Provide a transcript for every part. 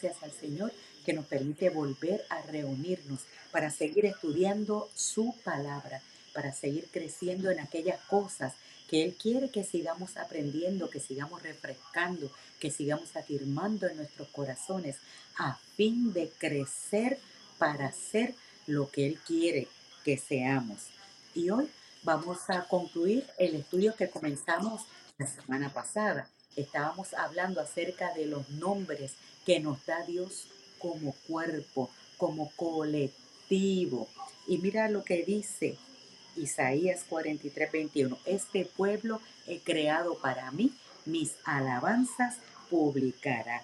gracias al Señor que nos permite volver a reunirnos para seguir estudiando su palabra, para seguir creciendo en aquellas cosas que Él quiere que sigamos aprendiendo, que sigamos refrescando, que sigamos afirmando en nuestros corazones a fin de crecer para ser lo que Él quiere que seamos. Y hoy vamos a concluir el estudio que comenzamos la semana pasada. Estábamos hablando acerca de los nombres que nos da Dios como cuerpo, como colectivo. Y mira lo que dice Isaías 43, 21. Este pueblo he creado para mí, mis alabanzas publicará.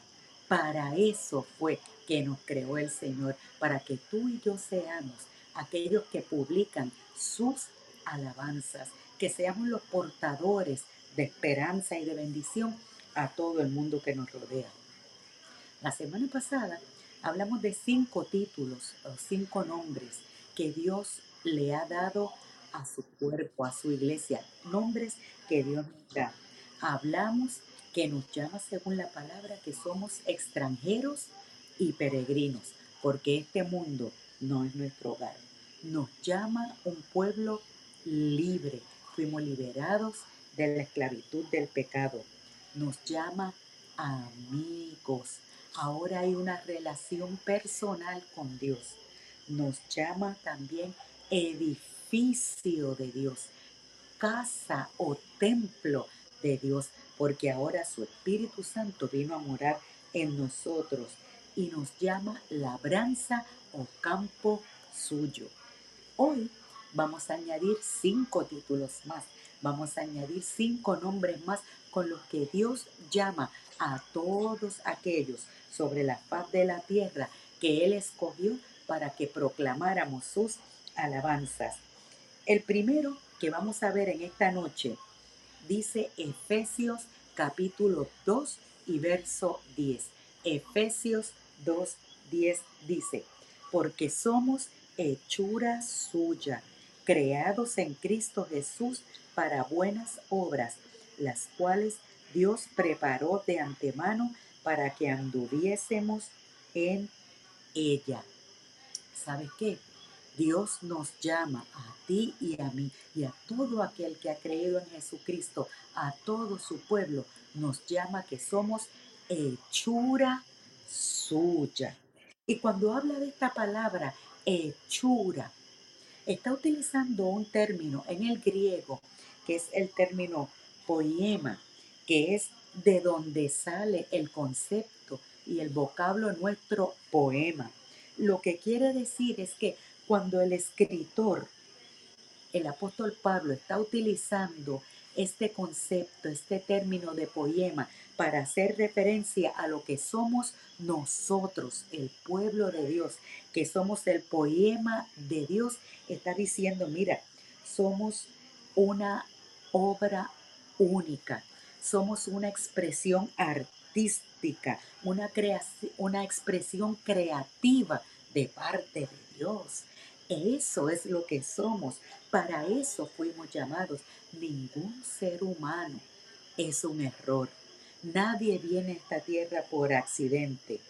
Para eso fue que nos creó el Señor, para que tú y yo seamos aquellos que publican sus alabanzas, que seamos los portadores de esperanza y de bendición a todo el mundo que nos rodea. La semana pasada hablamos de cinco títulos o cinco nombres que Dios le ha dado a su cuerpo, a su iglesia, nombres que Dios nos da. Hablamos que nos llama según la palabra que somos extranjeros y peregrinos, porque este mundo no es nuestro hogar. Nos llama un pueblo libre. Fuimos liberados de la esclavitud del pecado. Nos llama amigos. Ahora hay una relación personal con Dios. Nos llama también edificio de Dios, casa o templo de Dios, porque ahora su Espíritu Santo vino a morar en nosotros y nos llama labranza o campo suyo. Hoy vamos a añadir cinco títulos más, vamos a añadir cinco nombres más con los que Dios llama a todos aquellos sobre la faz de la tierra que Él escogió para que proclamáramos sus alabanzas. El primero que vamos a ver en esta noche dice Efesios capítulo 2 y verso 10. Efesios 2, 10 dice, porque somos hechura suya creados en Cristo Jesús para buenas obras, las cuales Dios preparó de antemano para que anduviésemos en ella. ¿Sabes qué? Dios nos llama a ti y a mí y a todo aquel que ha creído en Jesucristo, a todo su pueblo, nos llama que somos hechura suya. Y cuando habla de esta palabra, hechura, está utilizando un término en el griego que es el término poema, que es de donde sale el concepto y el vocablo nuestro poema. Lo que quiere decir es que cuando el escritor, el apóstol Pablo, está utilizando este concepto, este término de poema, para hacer referencia a lo que somos nosotros, el pueblo de Dios, que somos el poema de Dios, está diciendo, mira, somos una obra única, somos una expresión artística, una, una expresión creativa de parte de Dios. Eso es lo que somos. Para eso fuimos llamados. Ningún ser humano es un error. Nadie viene a esta tierra por accidente.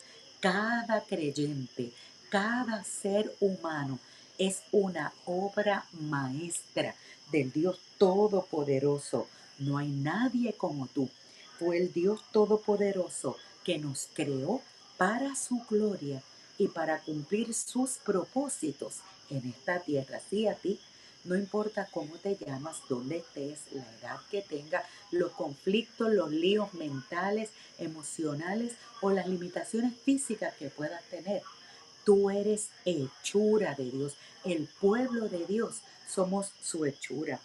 Cada creyente, cada ser humano es una obra maestra del Dios Todopoderoso. No hay nadie como tú. Fue el Dios Todopoderoso que nos creó para su gloria y para cumplir sus propósitos en esta tierra. Sí, a ti no importa cómo te llamas, dónde estés, la edad que tenga, los conflictos, los líos mentales, emocionales o las limitaciones físicas que puedas tener. Tú eres hechura de Dios. El pueblo de Dios somos su hechura.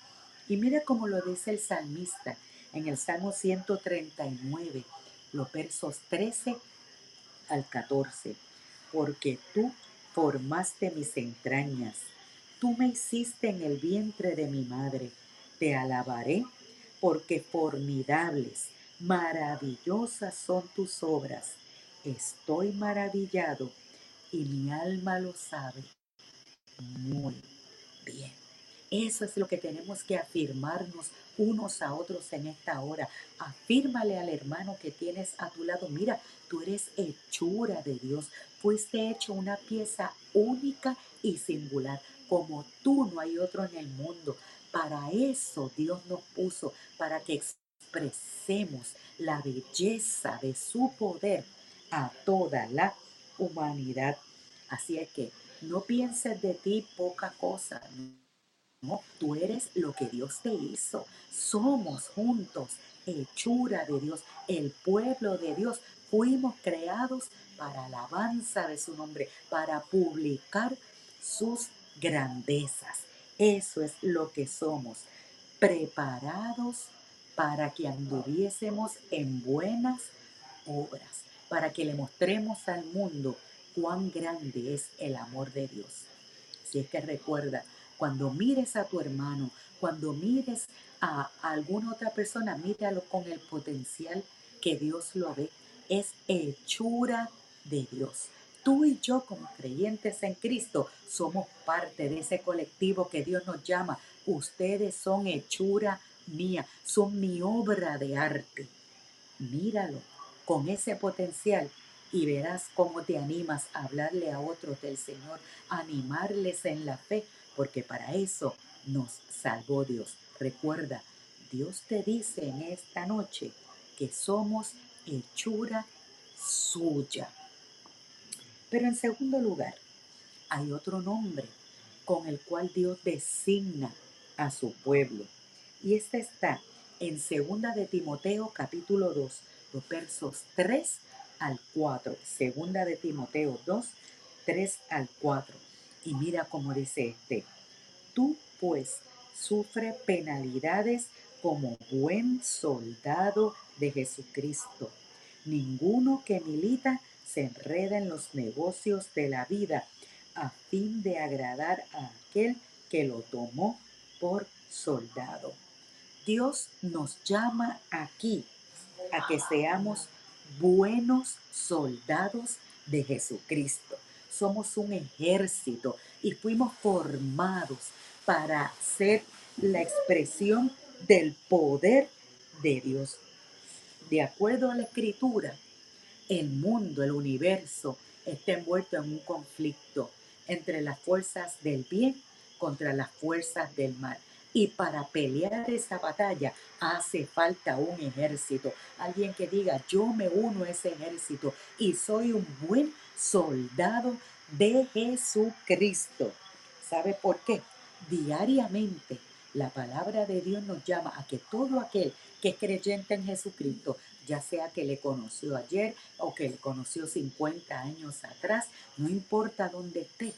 Y mira cómo lo dice el salmista en el Salmo 139, los versos 13 al 14. Porque tú formaste mis entrañas Tú me hiciste en el vientre de mi madre. Te alabaré porque formidables, maravillosas son tus obras. Estoy maravillado y mi alma lo sabe muy bien. Eso es lo que tenemos que afirmarnos unos a otros en esta hora. Afírmale al hermano que tienes a tu lado, mira, tú eres hechura de Dios, fuiste hecho una pieza única y singular. Como tú no hay otro en el mundo. Para eso Dios nos puso, para que expresemos la belleza de su poder a toda la humanidad. Así es que no pienses de ti poca cosa. No, tú eres lo que Dios te hizo. Somos juntos hechura de Dios, el pueblo de Dios. Fuimos creados para alabanza de su nombre, para publicar sus grandezas. Eso es lo que somos, preparados para que anduviésemos en buenas obras, para que le mostremos al mundo cuán grande es el amor de Dios. Si es que recuerda, cuando mires a tu hermano, cuando mires a alguna otra persona, míralo con el potencial que Dios lo ve. Es hechura de Dios. Tú y yo como creyentes en Cristo somos parte de ese colectivo que Dios nos llama. Ustedes son hechura mía, son mi obra de arte. Míralo con ese potencial y verás cómo te animas a hablarle a otros del Señor, animarles en la fe, porque para eso nos salvó Dios. Recuerda, Dios te dice en esta noche que somos hechura suya. Pero en segundo lugar, hay otro nombre con el cual Dios designa a su pueblo. Y este está en segunda de Timoteo capítulo 2, los versos 3 al 4. Segunda de Timoteo 2, 3 al 4. Y mira cómo dice este. Tú pues sufre penalidades como buen soldado de Jesucristo. Ninguno que milita se enreda en los negocios de la vida a fin de agradar a aquel que lo tomó por soldado. Dios nos llama aquí a que seamos buenos soldados de Jesucristo. Somos un ejército y fuimos formados para ser la expresión del poder de Dios. De acuerdo a la escritura, el mundo, el universo, está envuelto en un conflicto entre las fuerzas del bien contra las fuerzas del mal. Y para pelear esa batalla hace falta un ejército. Alguien que diga, yo me uno a ese ejército y soy un buen soldado de Jesucristo. ¿Sabe por qué? Diariamente la palabra de Dios nos llama a que todo aquel que es creyente en Jesucristo ya sea que le conoció ayer o que le conoció 50 años atrás, no importa dónde esté,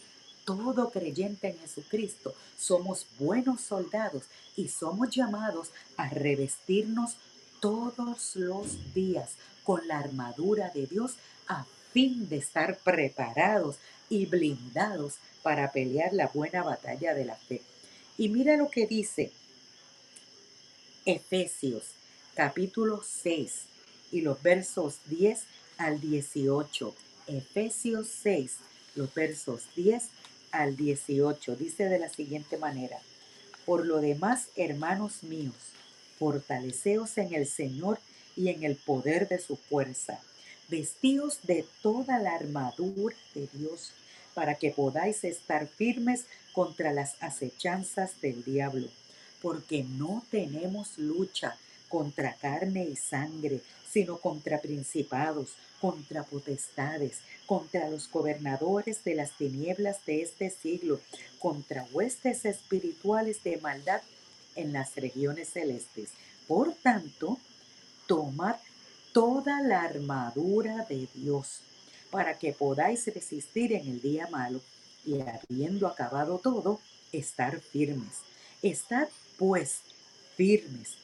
todo creyente en Jesucristo somos buenos soldados y somos llamados a revestirnos todos los días con la armadura de Dios a fin de estar preparados y blindados para pelear la buena batalla de la fe. Y mira lo que dice Efesios capítulo 6, y los versos 10 al 18. Efesios 6, los versos 10 al 18. Dice de la siguiente manera. Por lo demás, hermanos míos, fortaleceos en el Señor y en el poder de su fuerza. Vestíos de toda la armadura de Dios para que podáis estar firmes contra las acechanzas del diablo, porque no tenemos lucha contra carne y sangre, sino contra principados, contra potestades, contra los gobernadores de las tinieblas de este siglo, contra huestes espirituales de maldad en las regiones celestes. Por tanto, tomad toda la armadura de Dios para que podáis resistir en el día malo y habiendo acabado todo, estar firmes. Estad pues firmes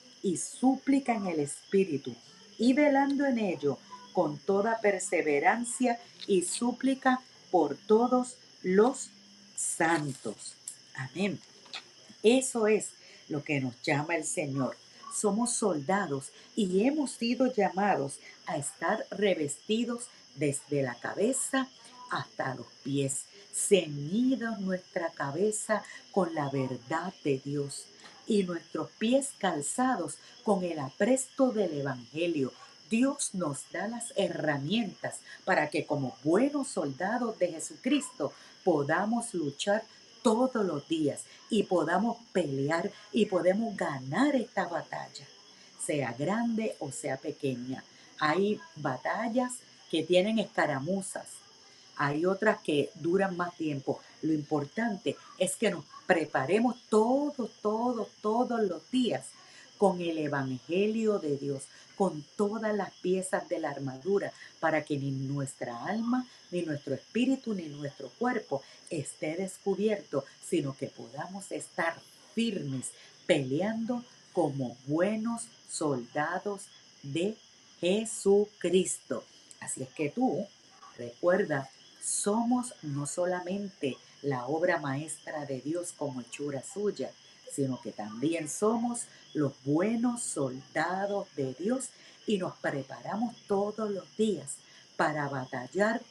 y súplica en el Espíritu, y velando en ello con toda perseverancia y súplica por todos los santos. Amén. Eso es lo que nos llama el Señor. Somos soldados y hemos sido llamados a estar revestidos desde la cabeza hasta los pies, ceñidos nuestra cabeza con la verdad de Dios y nuestros pies calzados con el apresto del Evangelio. Dios nos da las herramientas para que como buenos soldados de Jesucristo podamos luchar todos los días y podamos pelear y podemos ganar esta batalla, sea grande o sea pequeña. Hay batallas que tienen escaramuzas, hay otras que duran más tiempo. Lo importante es que nos preparemos todos, todos, todos los días con el Evangelio de Dios, con todas las piezas de la armadura, para que ni nuestra alma, ni nuestro espíritu, ni nuestro cuerpo esté descubierto, sino que podamos estar firmes, peleando como buenos soldados de Jesucristo. Así es que tú, recuerda, somos no solamente la obra maestra de Dios como hechura suya, sino que también somos los buenos soldados de Dios y nos preparamos todos los días para batallar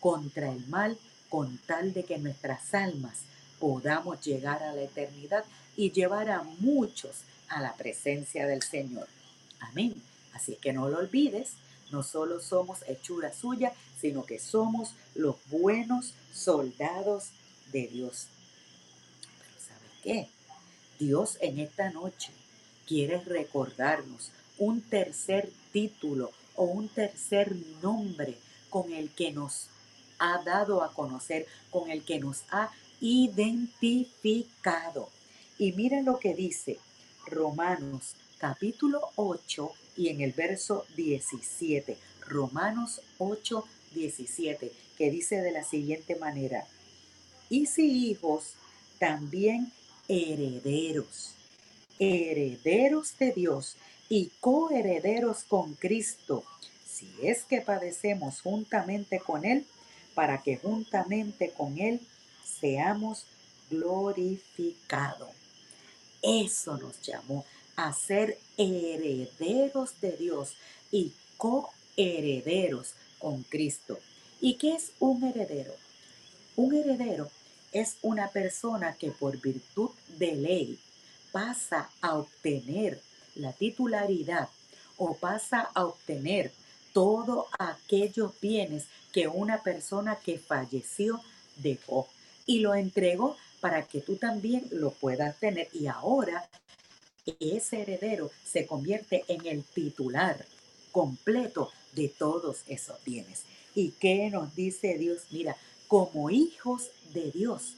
contra el mal con tal de que nuestras almas podamos llegar a la eternidad y llevar a muchos a la presencia del Señor. Amén. Así que no lo olvides, no solo somos hechura suya, sino que somos los buenos soldados de Dios. Pero ¿sabes qué? Dios en esta noche quiere recordarnos un tercer título o un tercer nombre con el que nos ha dado a conocer, con el que nos ha identificado. Y mira lo que dice Romanos capítulo 8 y en el verso 17. Romanos 8, 17, que dice de la siguiente manera, y si hijos, también herederos, herederos de Dios y coherederos con Cristo, si es que padecemos juntamente con Él, para que juntamente con Él seamos glorificados. Eso nos llamó a ser herederos de Dios y coherederos con Cristo. ¿Y qué es un heredero? Un heredero es una persona que por virtud de ley pasa a obtener la titularidad o pasa a obtener todos aquellos bienes que una persona que falleció dejó y lo entregó para que tú también lo puedas tener. Y ahora ese heredero se convierte en el titular completo de todos esos bienes. ¿Y qué nos dice Dios? Mira, como hijos de Dios,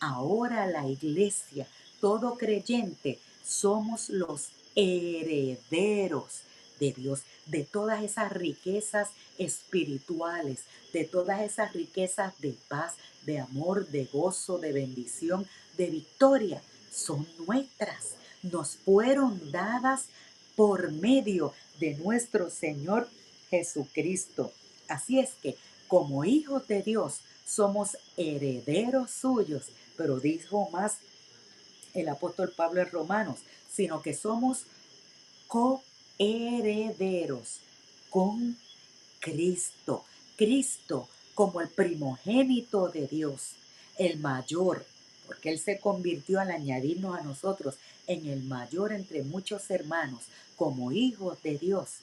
ahora la iglesia, todo creyente, somos los herederos de Dios, de todas esas riquezas espirituales, de todas esas riquezas de paz, de amor, de gozo, de bendición, de victoria, son nuestras nos fueron dadas por medio de nuestro Señor Jesucristo. Así es que como hijos de Dios somos herederos suyos, pero dijo más el apóstol Pablo en Romanos, sino que somos coherederos con Cristo. Cristo como el primogénito de Dios, el mayor, porque Él se convirtió al añadirnos a nosotros en el mayor entre muchos hermanos, como hijos de Dios,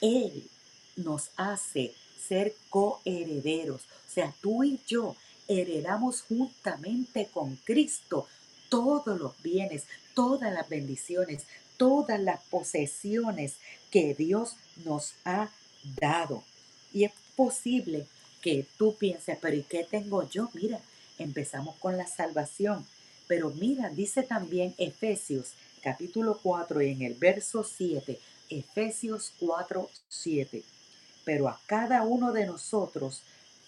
Él nos hace ser coherederos. O sea, tú y yo heredamos juntamente con Cristo todos los bienes, todas las bendiciones, todas las posesiones que Dios nos ha dado. Y es posible que tú pienses, pero ¿y qué tengo yo? Mira, empezamos con la salvación. Pero mira, dice también Efesios capítulo 4 y en el verso 7, Efesios 4, 7. Pero a cada uno de nosotros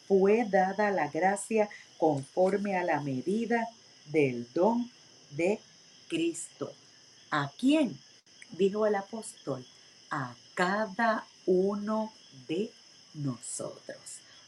fue dada la gracia conforme a la medida del don de Cristo. ¿A quién? Dijo el apóstol, a cada uno de nosotros.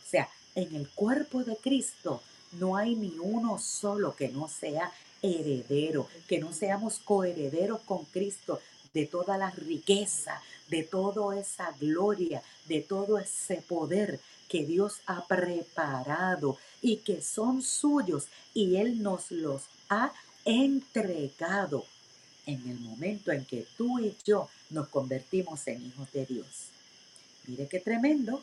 O sea, en el cuerpo de Cristo no hay ni uno solo que no sea heredero, que no seamos coherederos con Cristo de toda la riqueza, de toda esa gloria, de todo ese poder que Dios ha preparado y que son suyos y Él nos los ha entregado en el momento en que tú y yo nos convertimos en hijos de Dios. Mire qué tremendo.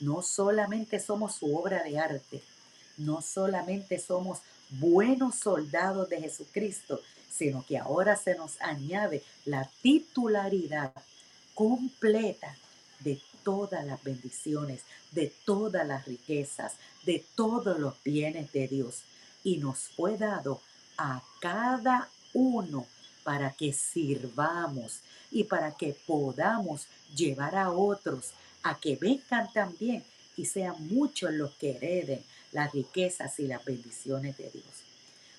No solamente somos su obra de arte, no solamente somos buenos soldados de Jesucristo, sino que ahora se nos añade la titularidad completa de todas las bendiciones, de todas las riquezas, de todos los bienes de Dios. Y nos fue dado a cada uno para que sirvamos y para que podamos llevar a otros a que vengan también y sean muchos los que hereden las riquezas y las bendiciones de Dios.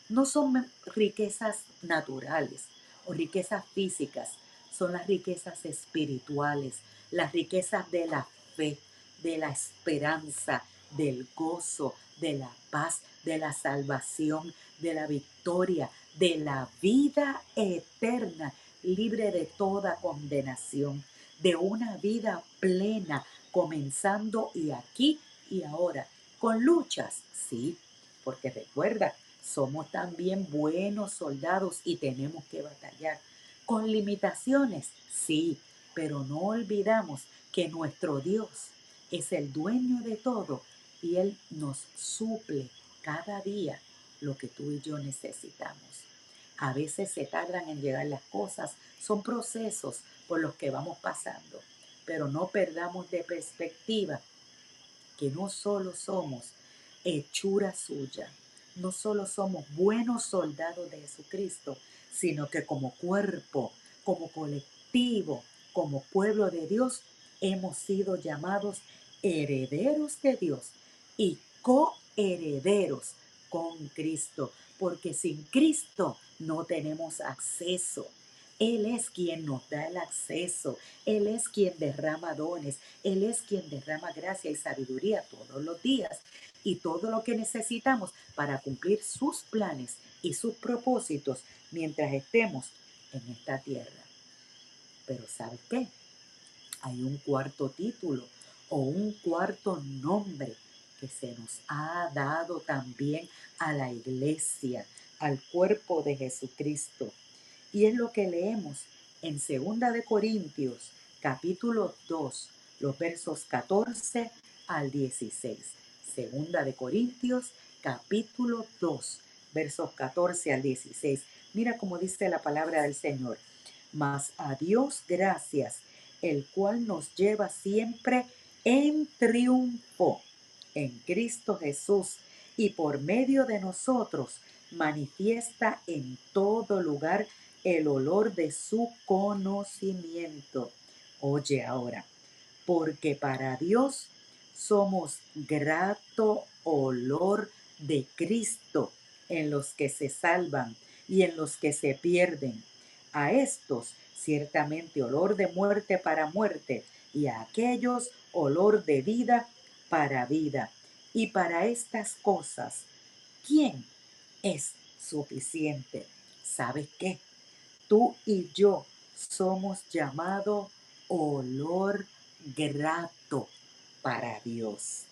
No son riquezas naturales o riquezas físicas, son las riquezas espirituales, las riquezas de la fe, de la esperanza, del gozo, de la paz, de la salvación, de la victoria, de la vida eterna, libre de toda condenación, de una vida plena, comenzando y aquí y ahora, con luchas, sí, porque recuerda, somos también buenos soldados y tenemos que batallar. Con limitaciones, sí, pero no olvidamos que nuestro Dios es el dueño de todo y Él nos suple cada día lo que tú y yo necesitamos. A veces se tardan en llegar las cosas, son procesos por los que vamos pasando, pero no perdamos de perspectiva que no solo somos hechura suya, no solo somos buenos soldados de Jesucristo, sino que como cuerpo, como colectivo, como pueblo de Dios, hemos sido llamados herederos de Dios y coherederos con Cristo, porque sin Cristo no tenemos acceso. Él es quien nos da el acceso, Él es quien derrama dones, Él es quien derrama gracia y sabiduría todos los días y todo lo que necesitamos para cumplir sus planes y sus propósitos mientras estemos en esta tierra. Pero ¿sabes qué? Hay un cuarto título o un cuarto nombre que se nos ha dado también a la iglesia, al cuerpo de Jesucristo. Y es lo que leemos en Segunda de Corintios, capítulo 2, los versos 14 al 16. Segunda de Corintios, capítulo 2, versos 14 al 16. Mira cómo dice la palabra del Señor. Mas a Dios gracias, el cual nos lleva siempre en triunfo en Cristo Jesús y por medio de nosotros manifiesta en todo lugar el olor de su conocimiento. Oye ahora, porque para Dios somos grato olor de Cristo en los que se salvan y en los que se pierden. A estos ciertamente olor de muerte para muerte y a aquellos olor de vida para vida. Y para estas cosas, ¿quién es suficiente? ¿Sabes qué? Tú y yo somos llamados olor grato para Dios.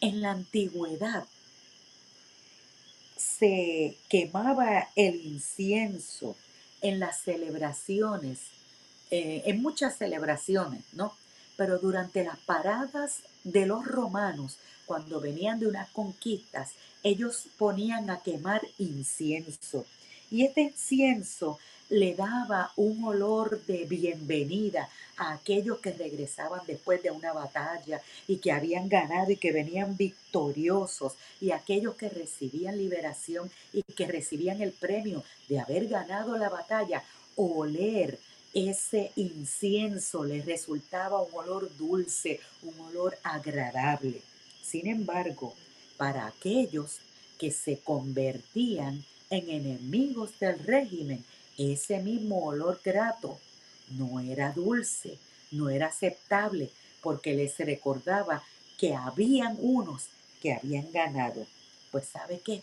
En la antigüedad se quemaba el incienso en las celebraciones, eh, en muchas celebraciones, ¿no? pero durante las paradas de los romanos, cuando venían de unas conquistas, ellos ponían a quemar incienso. Y este incienso le daba un olor de bienvenida a aquellos que regresaban después de una batalla y que habían ganado y que venían victoriosos y aquellos que recibían liberación y que recibían el premio de haber ganado la batalla, oler ese incienso le resultaba un olor dulce, un olor agradable. Sin embargo, para aquellos que se convertían en enemigos del régimen. Ese mismo olor grato no era dulce, no era aceptable, porque les recordaba que habían unos que habían ganado. Pues sabe qué?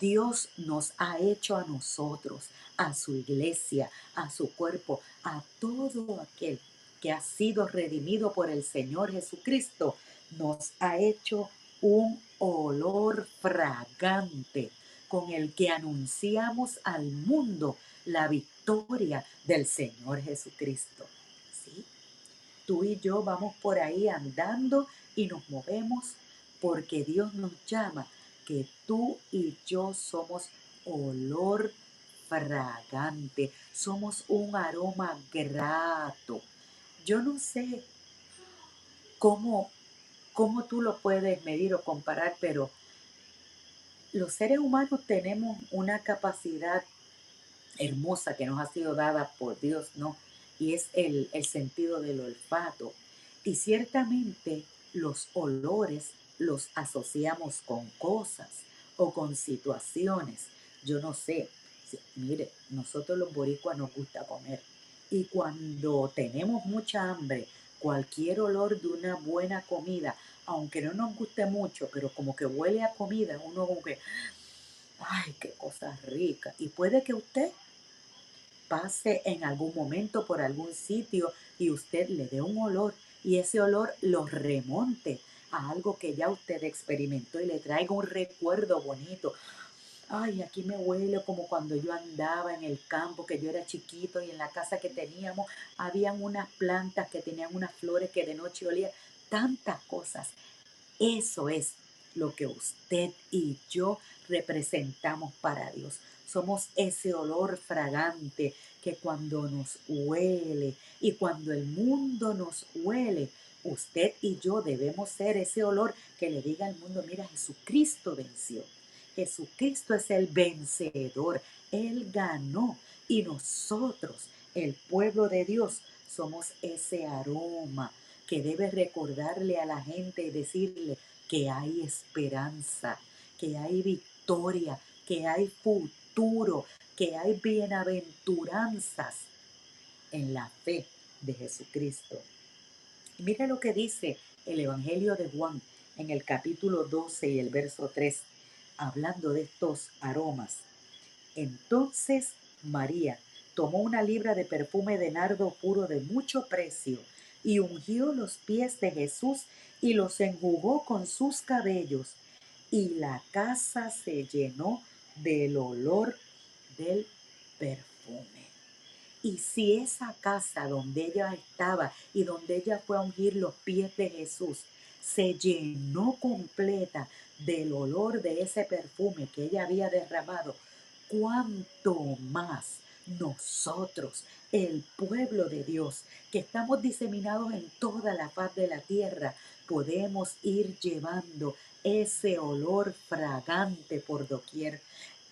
Dios nos ha hecho a nosotros, a su iglesia, a su cuerpo, a todo aquel que ha sido redimido por el Señor Jesucristo, nos ha hecho un olor fragante con el que anunciamos al mundo la victoria del Señor Jesucristo. ¿Sí? Tú y yo vamos por ahí andando y nos movemos porque Dios nos llama que tú y yo somos olor fragante, somos un aroma grato. Yo no sé cómo, cómo tú lo puedes medir o comparar, pero los seres humanos tenemos una capacidad hermosa que nos ha sido dada por Dios, ¿no? Y es el, el sentido del olfato. Y ciertamente los olores los asociamos con cosas o con situaciones. Yo no sé, mire, nosotros los boricuas nos gusta comer y cuando tenemos mucha hambre, cualquier olor de una buena comida, aunque no nos guste mucho, pero como que huele a comida, uno como que, ay, qué cosa rica. Y puede que usted pase en algún momento por algún sitio y usted le dé un olor y ese olor lo remonte a algo que ya usted experimentó y le traiga un recuerdo bonito. Ay, aquí me huele como cuando yo andaba en el campo, que yo era chiquito y en la casa que teníamos habían unas plantas que tenían unas flores que de noche olían, tantas cosas. Eso es lo que usted y yo representamos para Dios. Somos ese olor fragante que cuando nos huele y cuando el mundo nos huele, usted y yo debemos ser ese olor que le diga al mundo, mira, Jesucristo venció. Jesucristo es el vencedor. Él ganó. Y nosotros, el pueblo de Dios, somos ese aroma que debe recordarle a la gente y decirle que hay esperanza, que hay victoria, que hay futuro, que hay bienaventuranzas en la fe de Jesucristo. Mira lo que dice el Evangelio de Juan en el capítulo 12 y el verso 3, hablando de estos aromas. Entonces María tomó una libra de perfume de nardo puro de mucho precio y ungió los pies de Jesús y los enjugó con sus cabellos, y la casa se llenó del olor del perfume. Y si esa casa donde ella estaba y donde ella fue a ungir los pies de Jesús se llenó completa del olor de ese perfume que ella había derramado, cuánto más nosotros, el pueblo de Dios, que estamos diseminados en toda la paz de la tierra, podemos ir llevando ese olor fragante por doquier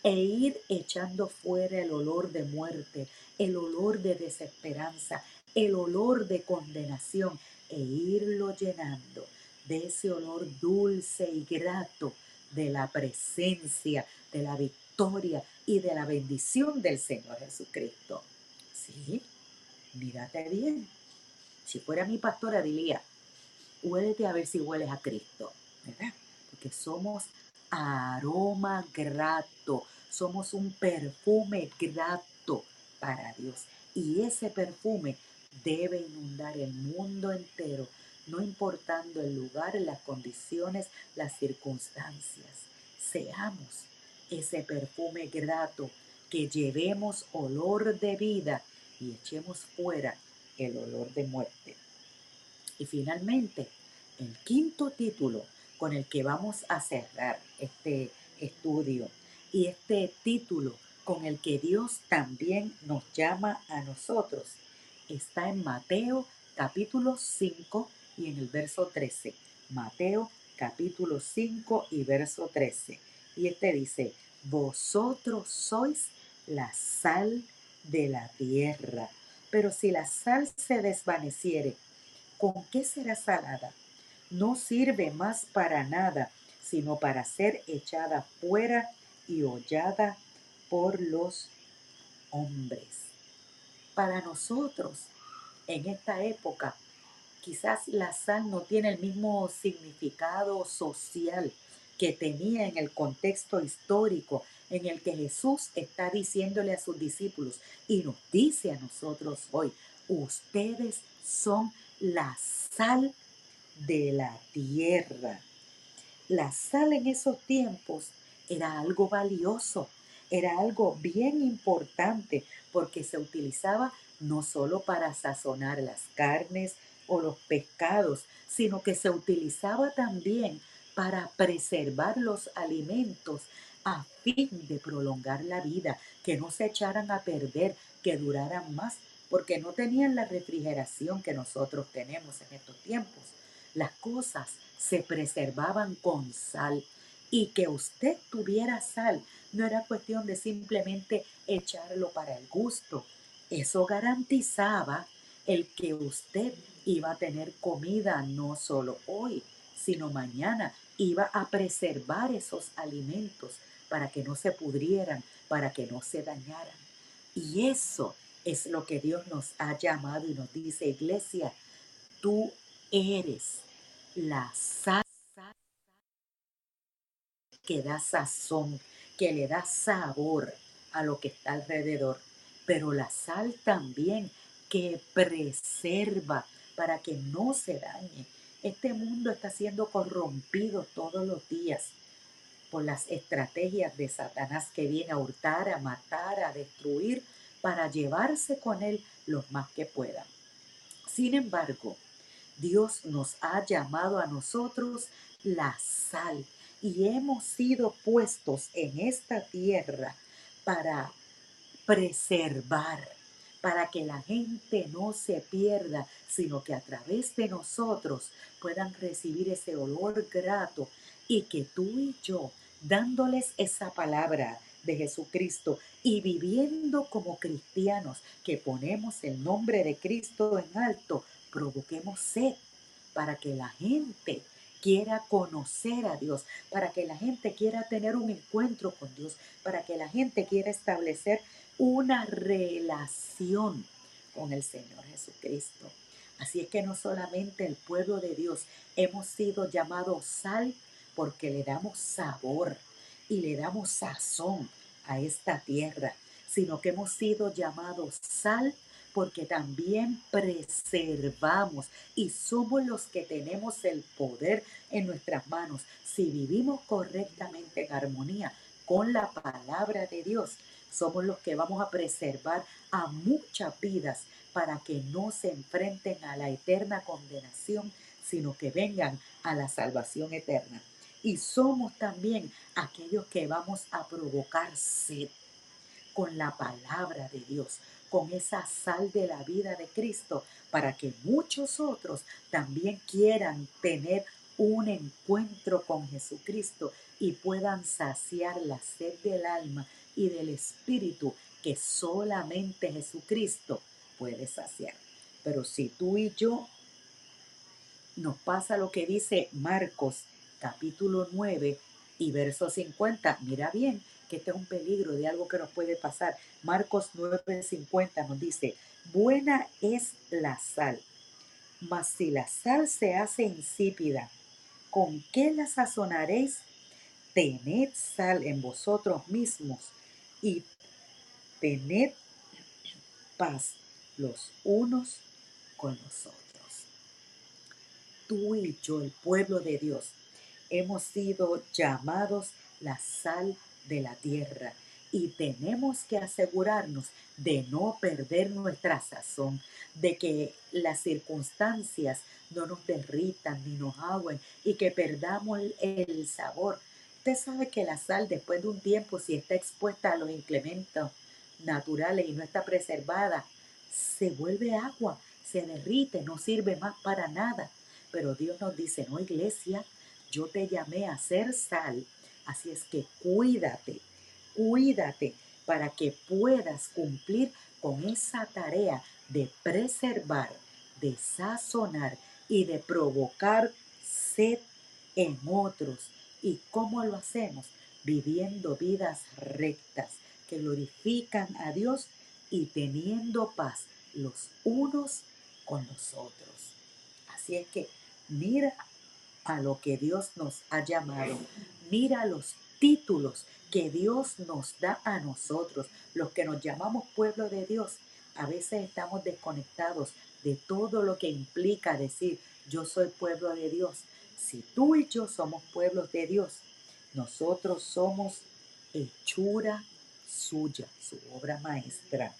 e ir echando fuera el olor de muerte, el olor de desesperanza, el olor de condenación e irlo llenando de ese olor dulce y grato de la presencia, de la victoria y de la bendición del Señor Jesucristo. Sí, mírate bien. Si fuera mi pastora diría, huélete a ver si hueles a Cristo, ¿verdad? Porque somos aroma grato, somos un perfume grato para Dios. Y ese perfume debe inundar el mundo entero, no importando el lugar, las condiciones, las circunstancias. Seamos ese perfume grato, que llevemos olor de vida y echemos fuera el olor de muerte. Y finalmente, el quinto título con el que vamos a cerrar este estudio y este título con el que Dios también nos llama a nosotros está en Mateo capítulo 5 y en el verso 13. Mateo capítulo 5 y verso 13. Y este dice, vosotros sois la sal de la tierra. Pero si la sal se desvaneciere, ¿con qué será salada? No sirve más para nada, sino para ser echada fuera y hollada por los hombres. Para nosotros, en esta época, quizás la sal no tiene el mismo significado social que tenía en el contexto histórico en el que Jesús está diciéndole a sus discípulos y nos dice a nosotros hoy, ustedes son la sal de la tierra. La sal en esos tiempos era algo valioso, era algo bien importante porque se utilizaba no solo para sazonar las carnes o los pescados, sino que se utilizaba también para preservar los alimentos a fin de prolongar la vida, que no se echaran a perder, que duraran más, porque no tenían la refrigeración que nosotros tenemos en estos tiempos. Las cosas se preservaban con sal y que usted tuviera sal no era cuestión de simplemente echarlo para el gusto. Eso garantizaba el que usted iba a tener comida no solo hoy, sino mañana. Iba a preservar esos alimentos para que no se pudrieran, para que no se dañaran. Y eso es lo que Dios nos ha llamado y nos dice, iglesia, tú eres la sal que da sazón, que le da sabor a lo que está alrededor, pero la sal también que preserva para que no se dañe. Este mundo está siendo corrompido todos los días por las estrategias de Satanás que viene a hurtar, a matar, a destruir, para llevarse con él los más que puedan. Sin embargo, Dios nos ha llamado a nosotros la sal y hemos sido puestos en esta tierra para preservar, para que la gente no se pierda, sino que a través de nosotros puedan recibir ese olor grato y que tú y yo dándoles esa palabra de Jesucristo y viviendo como cristianos que ponemos el nombre de Cristo en alto, provoquemos sed para que la gente quiera conocer a Dios, para que la gente quiera tener un encuentro con Dios, para que la gente quiera establecer una relación con el Señor Jesucristo. Así es que no solamente el pueblo de Dios hemos sido llamados sal porque le damos sabor y le damos sazón a esta tierra, sino que hemos sido llamados sal porque también preservamos y somos los que tenemos el poder en nuestras manos. Si vivimos correctamente en armonía con la palabra de Dios, somos los que vamos a preservar a muchas vidas para que no se enfrenten a la eterna condenación, sino que vengan a la salvación eterna y somos también aquellos que vamos a provocar sed con la palabra de Dios, con esa sal de la vida de Cristo, para que muchos otros también quieran tener un encuentro con Jesucristo y puedan saciar la sed del alma y del espíritu que solamente Jesucristo puede saciar. Pero si tú y yo nos pasa lo que dice Marcos capítulo 9 y verso 50. Mira bien este es un peligro de algo que nos puede pasar. Marcos 9, 50 nos dice, buena es la sal, mas si la sal se hace insípida, ¿con qué la sazonaréis? Tened sal en vosotros mismos y tened paz los unos con los otros. Tú y yo, el pueblo de Dios, hemos sido llamados la sal de la tierra y tenemos que asegurarnos de no perder nuestra sazón, de que las circunstancias no nos derritan ni nos agüen y que perdamos el sabor. Usted sabe que la sal después de un tiempo, si está expuesta a los inclementos naturales y no está preservada, se vuelve agua, se derrite, no sirve más para nada. Pero Dios nos dice, no iglesia, yo te llamé a ser sal, así es que cuídate, cuídate para que puedas cumplir con esa tarea de preservar, de sazonar y de provocar sed en otros ¿Y cómo lo hacemos? Viviendo vidas rectas que glorifican a Dios y teniendo paz los unos con los otros. Así es que mira a lo que Dios nos ha llamado. Mira los títulos que Dios nos da a nosotros, los que nos llamamos pueblo de Dios. A veces estamos desconectados de todo lo que implica decir yo soy pueblo de Dios. Si tú y yo somos pueblos de Dios, nosotros somos hechura suya, su obra maestra.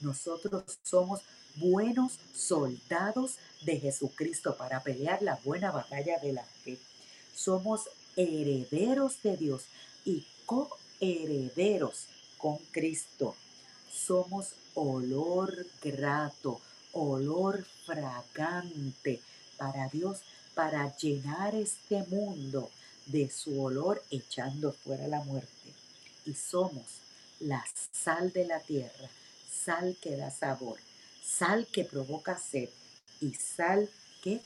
Nosotros somos buenos soldados de Jesucristo para pelear la buena batalla de la fe. Somos herederos de Dios y coherederos con Cristo. Somos olor grato, olor fragante para Dios, para llenar este mundo de su olor echando fuera la muerte. Y somos la sal de la tierra, sal que da sabor sal que provoca sed y sal que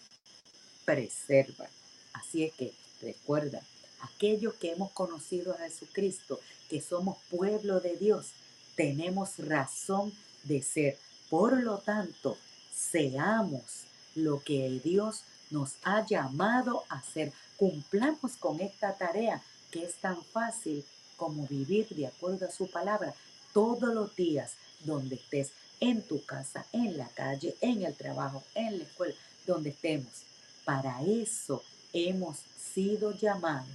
preserva. Así es que recuerda, aquellos que hemos conocido a Jesucristo, que somos pueblo de Dios, tenemos razón de ser. Por lo tanto, seamos lo que Dios nos ha llamado a hacer. Cumplamos con esta tarea que es tan fácil como vivir de acuerdo a su palabra todos los días donde estés en tu casa, en la calle, en el trabajo, en la escuela, donde estemos. Para eso hemos sido llamados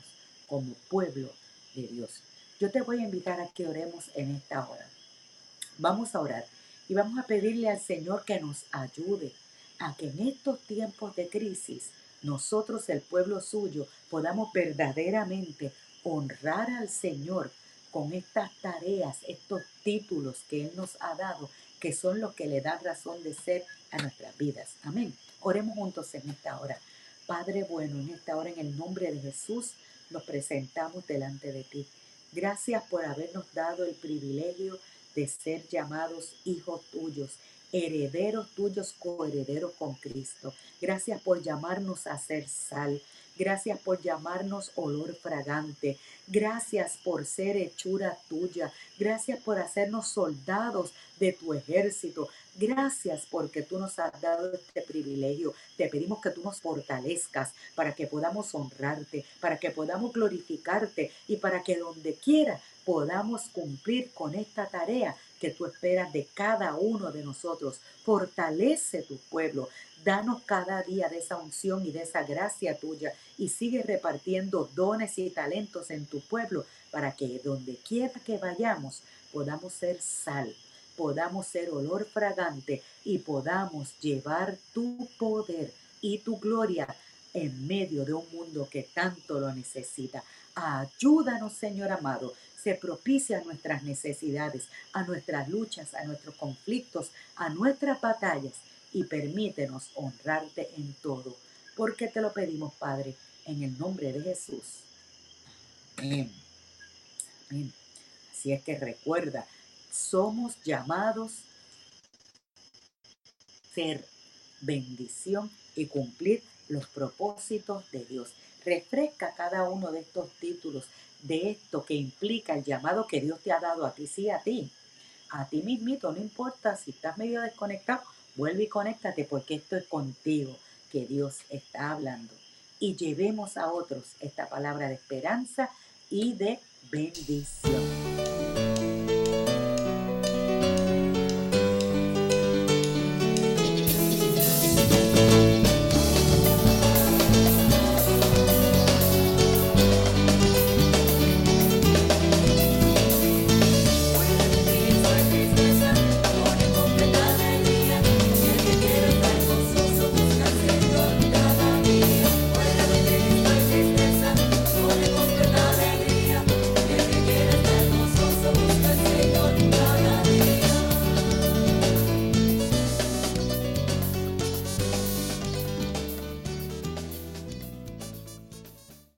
como pueblo de Dios. Yo te voy a invitar a que oremos en esta hora. Vamos a orar y vamos a pedirle al Señor que nos ayude a que en estos tiempos de crisis nosotros, el pueblo suyo, podamos verdaderamente honrar al Señor con estas tareas, estos títulos que Él nos ha dado que son los que le dan razón de ser a nuestras vidas. Amén. Oremos juntos en esta hora. Padre bueno, en esta hora en el nombre de Jesús nos presentamos delante de ti. Gracias por habernos dado el privilegio de ser llamados hijos tuyos, herederos tuyos, coherederos con Cristo. Gracias por llamarnos a ser sal. Gracias por llamarnos olor fragante. Gracias por ser hechura tuya. Gracias por hacernos soldados de tu ejército. Gracias porque tú nos has dado este privilegio. Te pedimos que tú nos fortalezcas para que podamos honrarte, para que podamos glorificarte y para que donde quiera podamos cumplir con esta tarea que tú esperas de cada uno de nosotros. Fortalece tu pueblo. Danos cada día de esa unción y de esa gracia tuya y sigue repartiendo dones y talentos en tu pueblo para que donde quiera que vayamos podamos ser sal, podamos ser olor fragante y podamos llevar tu poder y tu gloria en medio de un mundo que tanto lo necesita. Ayúdanos, Señor amado, se propicia a nuestras necesidades, a nuestras luchas, a nuestros conflictos, a nuestras batallas y permítenos honrarte en todo, porque te lo pedimos, Padre, en el nombre de Jesús. Amén. Así es que recuerda, somos llamados ser bendición y cumplir los propósitos de Dios. Refresca cada uno de estos títulos, de esto que implica el llamado que Dios te ha dado a ti, sí, a ti. A ti mismito, no importa si estás medio desconectado, Vuelve y conéctate porque esto es contigo que Dios está hablando. Y llevemos a otros esta palabra de esperanza y de bendición.